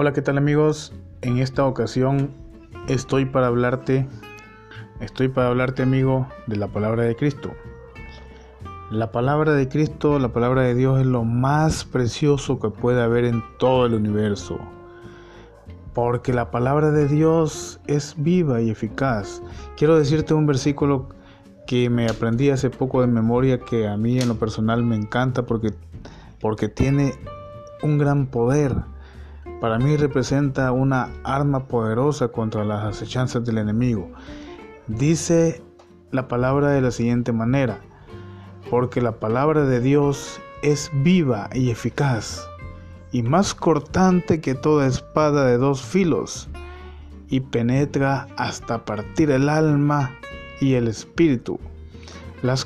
Hola, ¿qué tal amigos? En esta ocasión estoy para hablarte, estoy para hablarte amigo de la palabra de Cristo. La palabra de Cristo, la palabra de Dios es lo más precioso que puede haber en todo el universo. Porque la palabra de Dios es viva y eficaz. Quiero decirte un versículo que me aprendí hace poco de memoria que a mí en lo personal me encanta porque, porque tiene un gran poder para mí representa una arma poderosa contra las acechanzas del enemigo. Dice la palabra de la siguiente manera, porque la palabra de Dios es viva y eficaz, y más cortante que toda espada de dos filos, y penetra hasta partir el alma y el espíritu, las